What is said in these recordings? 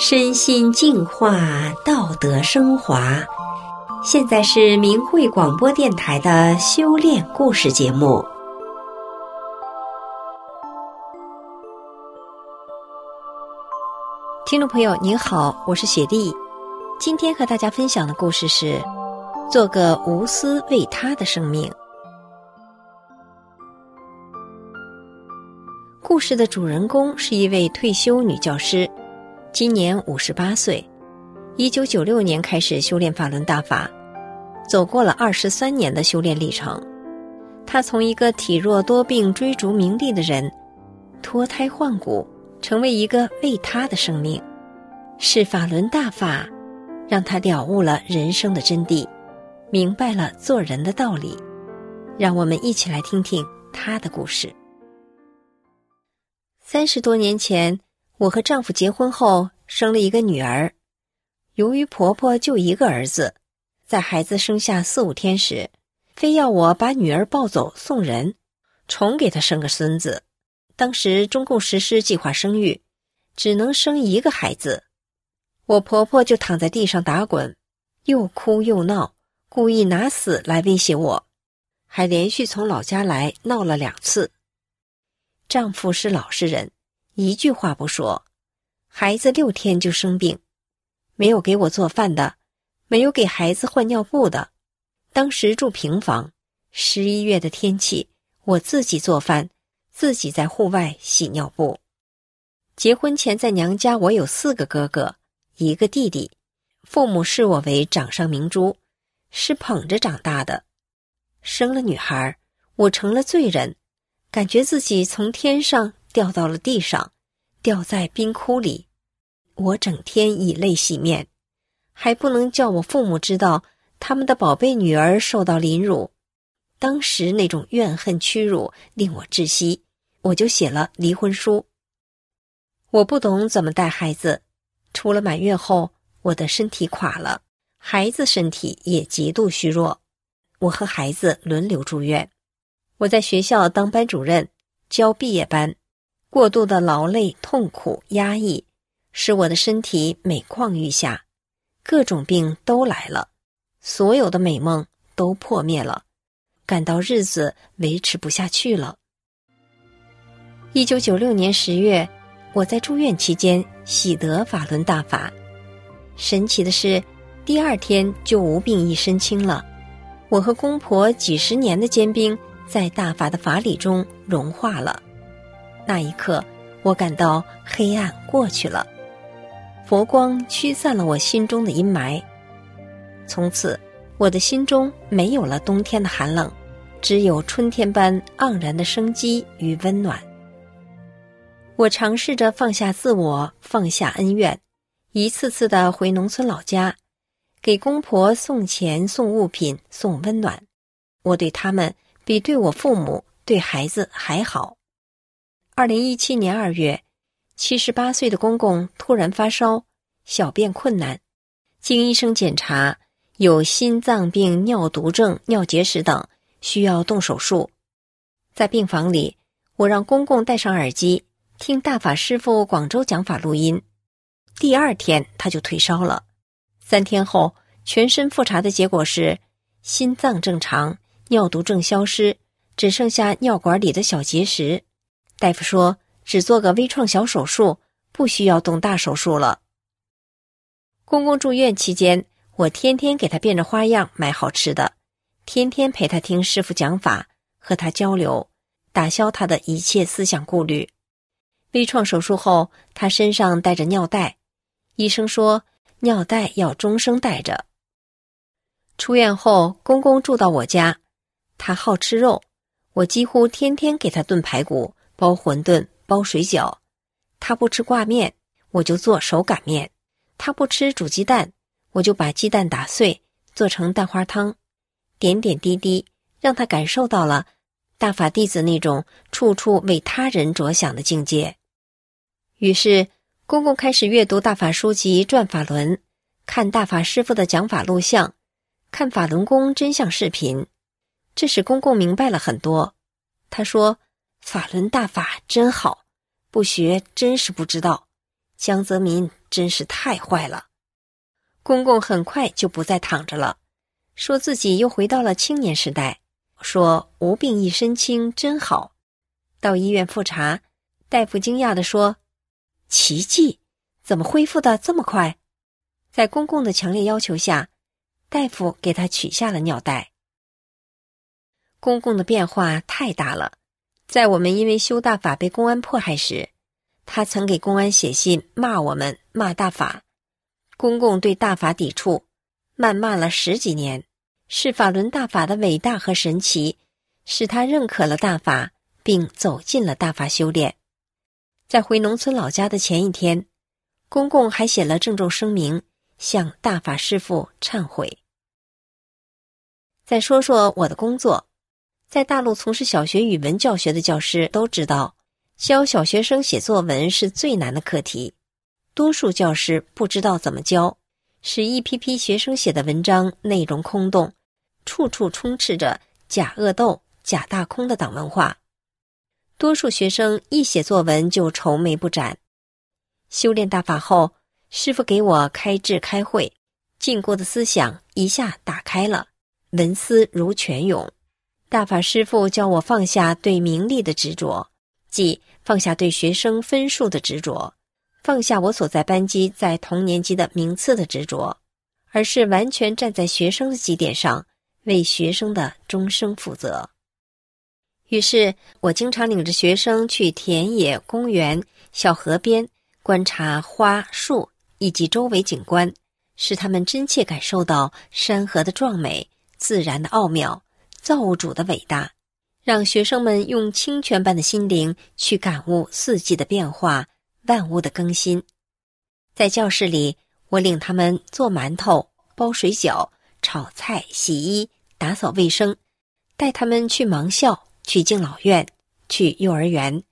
身心净化，道德升华。现在是明慧广播电台的修炼故事节目。听众朋友您好，我是雪莉。今天和大家分享的故事是：做个无私为他的生命。故事的主人公是一位退休女教师。今年五十八岁，一九九六年开始修炼法轮大法，走过了二十三年的修炼历程。他从一个体弱多病、追逐名利的人，脱胎换骨，成为一个为他的生命。是法轮大法，让他了悟了人生的真谛，明白了做人的道理。让我们一起来听听他的故事。三十多年前。我和丈夫结婚后生了一个女儿，由于婆婆就一个儿子，在孩子生下四五天时，非要我把女儿抱走送人，重给她生个孙子。当时中共实施计划生育，只能生一个孩子，我婆婆就躺在地上打滚，又哭又闹，故意拿死来威胁我，还连续从老家来闹了两次。丈夫是老实人。一句话不说，孩子六天就生病，没有给我做饭的，没有给孩子换尿布的。当时住平房，十一月的天气，我自己做饭，自己在户外洗尿布。结婚前在娘家，我有四个哥哥，一个弟弟，父母视我为掌上明珠，是捧着长大的。生了女孩，我成了罪人，感觉自己从天上。掉到了地上，掉在冰窟里，我整天以泪洗面，还不能叫我父母知道他们的宝贝女儿受到凌辱。当时那种怨恨屈辱令我窒息，我就写了离婚书。我不懂怎么带孩子，出了满月后，我的身体垮了，孩子身体也极度虚弱，我和孩子轮流住院。我在学校当班主任，教毕业班。过度的劳累、痛苦、压抑，使我的身体每况愈下，各种病都来了，所有的美梦都破灭了，感到日子维持不下去了。一九九六年十月，我在住院期间喜得法轮大法，神奇的是，第二天就无病一身轻了。我和公婆几十年的坚冰，在大法的法理中融化了。那一刻，我感到黑暗过去了，佛光驱散了我心中的阴霾。从此，我的心中没有了冬天的寒冷，只有春天般盎然的生机与温暖。我尝试着放下自我，放下恩怨，一次次的回农村老家，给公婆送钱、送物品、送温暖。我对他们比对我父母、对孩子还好。二零一七年二月，七十八岁的公公突然发烧，小便困难，经医生检查有心脏病、尿毒症、尿结石等，需要动手术。在病房里，我让公公戴上耳机听大法师傅广州讲法录音。第二天他就退烧了，三天后全身复查的结果是心脏正常，尿毒症消失，只剩下尿管里的小结石。大夫说，只做个微创小手术，不需要动大手术了。公公住院期间，我天天给他变着花样买好吃的，天天陪他听师傅讲法，和他交流，打消他的一切思想顾虑。微创手术后，他身上带着尿袋，医生说尿袋要终生带着。出院后，公公住到我家，他好吃肉，我几乎天天给他炖排骨。包馄饨，包水饺，他不吃挂面，我就做手擀面；他不吃煮鸡蛋，我就把鸡蛋打碎做成蛋花汤。点点滴滴，让他感受到了大法弟子那种处处为他人着想的境界。于是，公公开始阅读大法书籍《转法轮》，看大法师傅的讲法录像，看法轮功真相视频，这使公公明白了很多。他说。法轮大法真好，不学真是不知道。江泽民真是太坏了。公公很快就不再躺着了，说自己又回到了青年时代，说无病一身轻，真好。到医院复查，大夫惊讶地说：“奇迹，怎么恢复的这么快？”在公公的强烈要求下，大夫给他取下了尿袋。公公的变化太大了，在我们因为修大法被公安迫害时，他曾给公安写信骂我们，骂大法。公公对大法抵触，谩骂了十几年，是法轮大法的伟大和神奇，使他认可了大法，并走进了大法修炼。在回农村老家的前一天，公公还写了郑重声明，向大法师父忏悔。再说说我的工作。在大陆从事小学语文教学的教师都知道，教小学生写作文是最难的课题。多数教师不知道怎么教，使一批批学生写的文章内容空洞，处处充斥着假恶斗、假大空的党文化。多数学生一写作文就愁眉不展。修炼大法后，师傅给我开智开会，禁锢的思想一下打开了，文思如泉涌。大法师父教我放下对名利的执着，即放下对学生分数的执着，放下我所在班级在同年级的名次的执着，而是完全站在学生的基点上，为学生的终生负责。于是我经常领着学生去田野、公园、小河边观察花树以及周围景观，使他们真切感受到山河的壮美、自然的奥妙。造物主的伟大，让学生们用清泉般的心灵去感悟四季的变化、万物的更新。在教室里，我领他们做馒头、包水饺、炒菜、洗衣、打扫卫生，带他们去盲校、去敬老院、去幼儿园，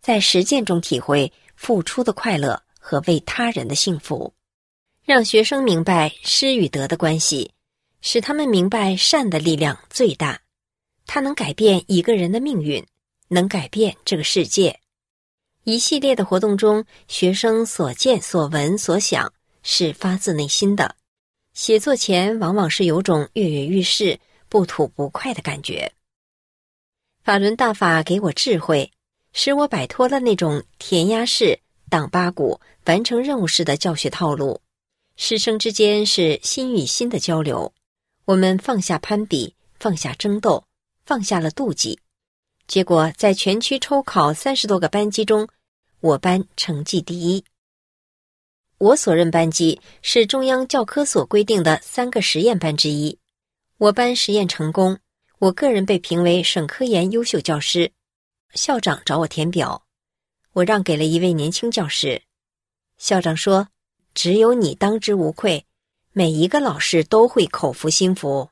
在实践中体会付出的快乐和为他人的幸福，让学生明白失与得的关系。使他们明白善的力量最大，它能改变一个人的命运，能改变这个世界。一系列的活动中，学生所见所闻所想是发自内心的。写作前往往是有种跃跃欲试、不吐不快的感觉。法轮大法给我智慧，使我摆脱了那种填鸭式、挡八股、完成任务式的教学套路。师生之间是心与心的交流。我们放下攀比，放下争斗，放下了妒忌，结果在全区抽考三十多个班级中，我班成绩第一。我所任班级是中央教科所规定的三个实验班之一，我班实验成功，我个人被评为省科研优秀教师。校长找我填表，我让给了一位年轻教师。校长说：“只有你当之无愧。”每一个老师都会口服心服。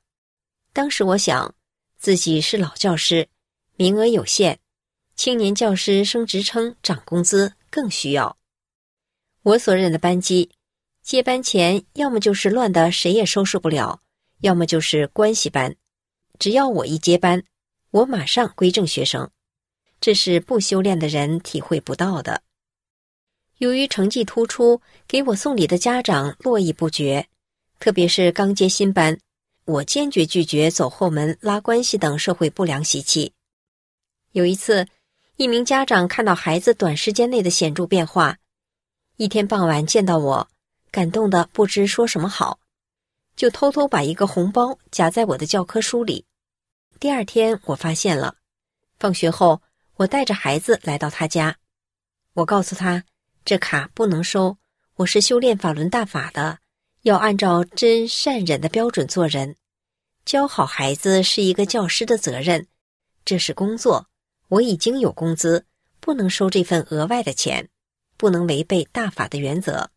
当时我想，自己是老教师，名额有限，青年教师升职称、涨工资更需要。我所任的班级，接班前要么就是乱的谁也收拾不了，要么就是关系班。只要我一接班，我马上归正学生，这是不修炼的人体会不到的。由于成绩突出，给我送礼的家长络绎不绝。特别是刚接新班，我坚决拒绝走后门、拉关系等社会不良习气。有一次，一名家长看到孩子短时间内的显著变化，一天傍晚见到我，感动的不知说什么好，就偷偷把一个红包夹在我的教科书里。第二天，我发现了，放学后，我带着孩子来到他家，我告诉他，这卡不能收，我是修炼法轮大法的。要按照真善忍的标准做人，教好孩子是一个教师的责任，这是工作。我已经有工资，不能收这份额外的钱，不能违背大法的原则。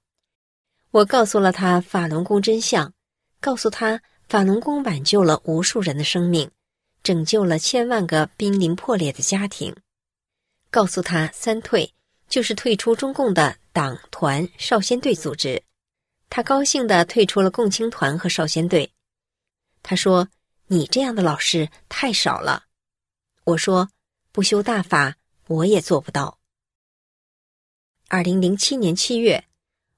我告诉了他法轮功真相，告诉他法轮功挽救了无数人的生命，拯救了千万个濒临破裂的家庭。告诉他三退，就是退出中共的党团少先队组织。他高兴地退出了共青团和少先队。他说：“你这样的老师太少了。”我说：“不修大法，我也做不到。”二零零七年七月，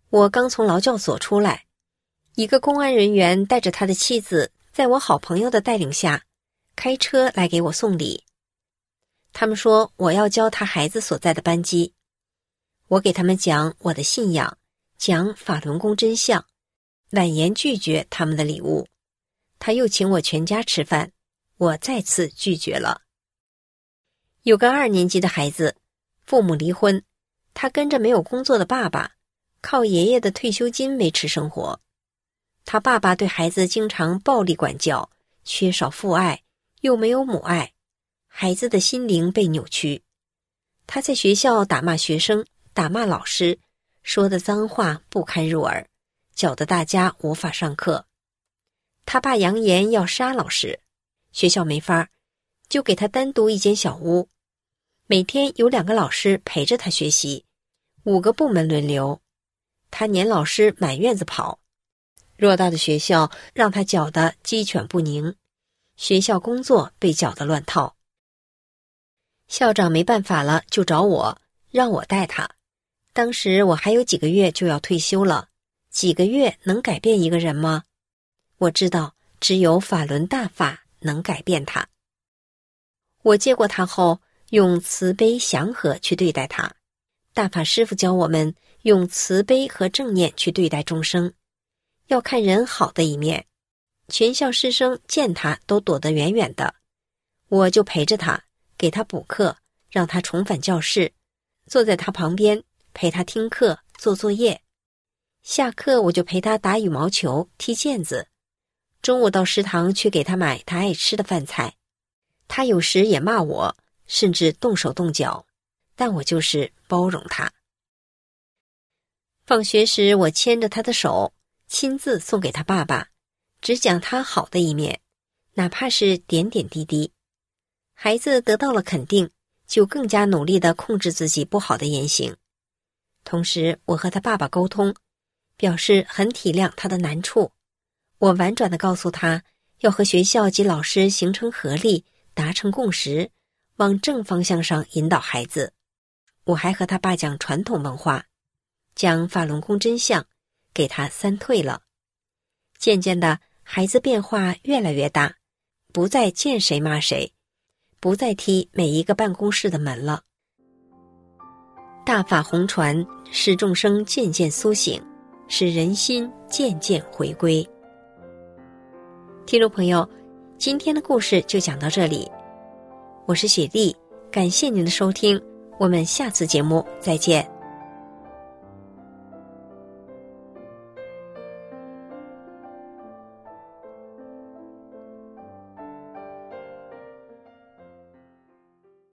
我刚从劳教所出来，一个公安人员带着他的妻子，在我好朋友的带领下，开车来给我送礼。他们说我要教他孩子所在的班级，我给他们讲我的信仰，讲法轮功真相，婉言拒绝他们的礼物。他又请我全家吃饭，我再次拒绝了。有个二年级的孩子，父母离婚，他跟着没有工作的爸爸，靠爷爷的退休金维持生活。他爸爸对孩子经常暴力管教，缺少父爱，又没有母爱。孩子的心灵被扭曲，他在学校打骂学生，打骂老师，说的脏话不堪入耳，搅得大家无法上课。他爸扬言要杀老师，学校没法就给他单独一间小屋，每天有两个老师陪着他学习，五个部门轮流，他撵老师满院子跑。偌大的学校让他搅得鸡犬不宁，学校工作被搅得乱套。校长没办法了，就找我，让我带他。当时我还有几个月就要退休了，几个月能改变一个人吗？我知道，只有法轮大法能改变他。我接过他后，用慈悲祥和去对待他。大法师傅教我们用慈悲和正念去对待众生，要看人好的一面。全校师生见他都躲得远远的，我就陪着他。给他补课，让他重返教室，坐在他旁边陪他听课、做作业。下课我就陪他打羽毛球、踢毽子。中午到食堂去给他买他爱吃的饭菜。他有时也骂我，甚至动手动脚，但我就是包容他。放学时我牵着他的手，亲自送给他爸爸，只讲他好的一面，哪怕是点点滴滴。孩子得到了肯定，就更加努力的控制自己不好的言行。同时，我和他爸爸沟通，表示很体谅他的难处。我婉转的告诉他，要和学校及老师形成合力，达成共识，往正方向上引导孩子。我还和他爸讲传统文化，讲法轮功真相，给他三退了。渐渐的，孩子变化越来越大，不再见谁骂谁。不再踢每一个办公室的门了。大法红传，使众生渐渐苏醒，使人心渐渐回归。听众朋友，今天的故事就讲到这里，我是雪莉，感谢您的收听，我们下次节目再见。